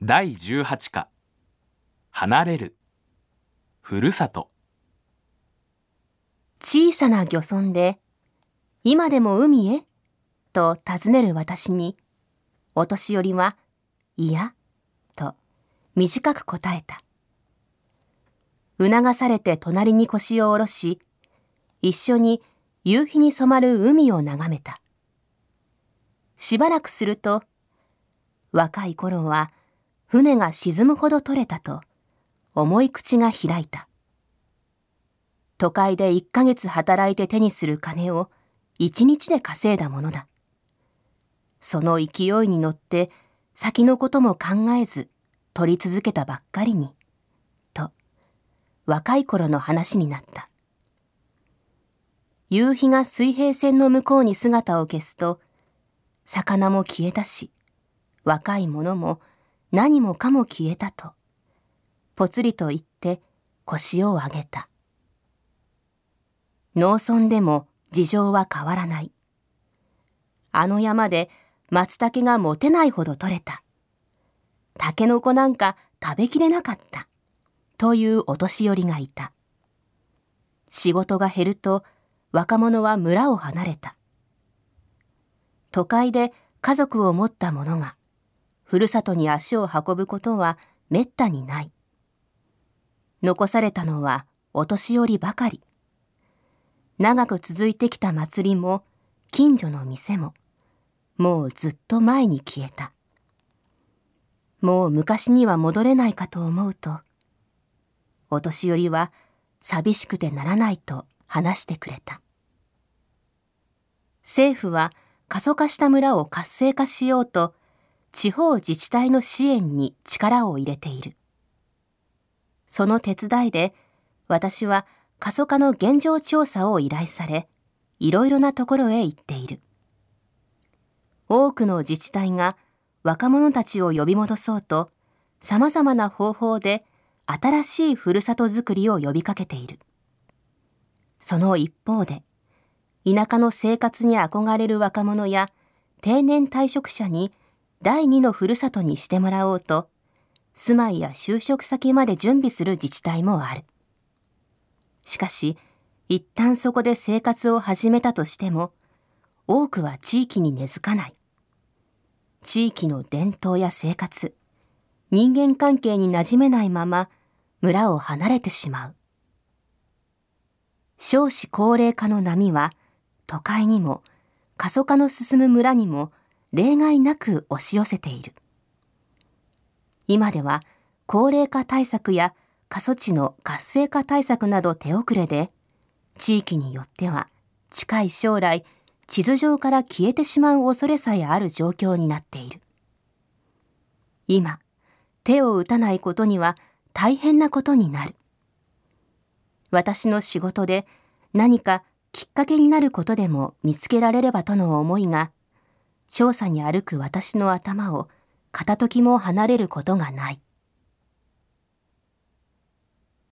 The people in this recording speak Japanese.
第18課離れるふるさと小さな漁村で、今でも海へ？と尋ねる私に、お年寄りは、いや、と短く答えた。促されて隣に腰を下ろし、一緒に夕日に染まる海を眺めた。しばらくすると、若い頃は船が沈むほど取れたと、重い口が開いた。都会で1ヶ月働いて手にする金を1日で稼いだものだ。その勢いに乗って先のことも考えず取り続けたばっかりに、と、若い頃の話になった。夕日が水平線の向こうに姿を消すと、魚も消えたし、若い者も何もかも消えたと、ぽつりと言って腰を上げた。農村でも事情は変わらない。あの山で松茸が持てないほど取れた。タケノコなんか食べきれなかった。というお年寄りがいた。仕事が減ると若者は村を離れた。都会で家族を持った者がふるさとに足を運ぶことはめったにない。残されたのはお年寄りばかり。長く続いてきた祭りも近所の店ももうずっと前に消えた。もう昔には戻れないかと思うと、お年寄りは寂しくてならないと話してくれた。政府は過疎化した村を活性化しようと地方自治体の支援に力を入れている。その手伝いで私は過疎化の現状調査を依頼され、いろいろなところへ行っている。多くの自治体が若者たちを呼び戻そうと、様々な方法で新しいふるさとづくりを呼びかけている。その一方で、田舎の生活に憧れる若者や定年退職者に第二のふるさとにしてもらおうと、住まいや就職先まで準備する自治体もある。しかし、一旦そこで生活を始めたとしても、多くは地域に根付かない。地域の伝統や生活、人間関係に馴染めないまま村を離れてしまう。少子高齢化の波は都会にも過疎化の進む村にも例外なく押し寄せている。今では高齢化対策や過疎地の活性化対策など手遅れで、地域によっては近い将来、地図上から消えてしまう恐れさえある状況になっている。今、手を打たないことには大変なことになる。私の仕事で何かきっかけになることでも見つけられればとの思いが、少佐に歩く私の頭を片時も離れることがない。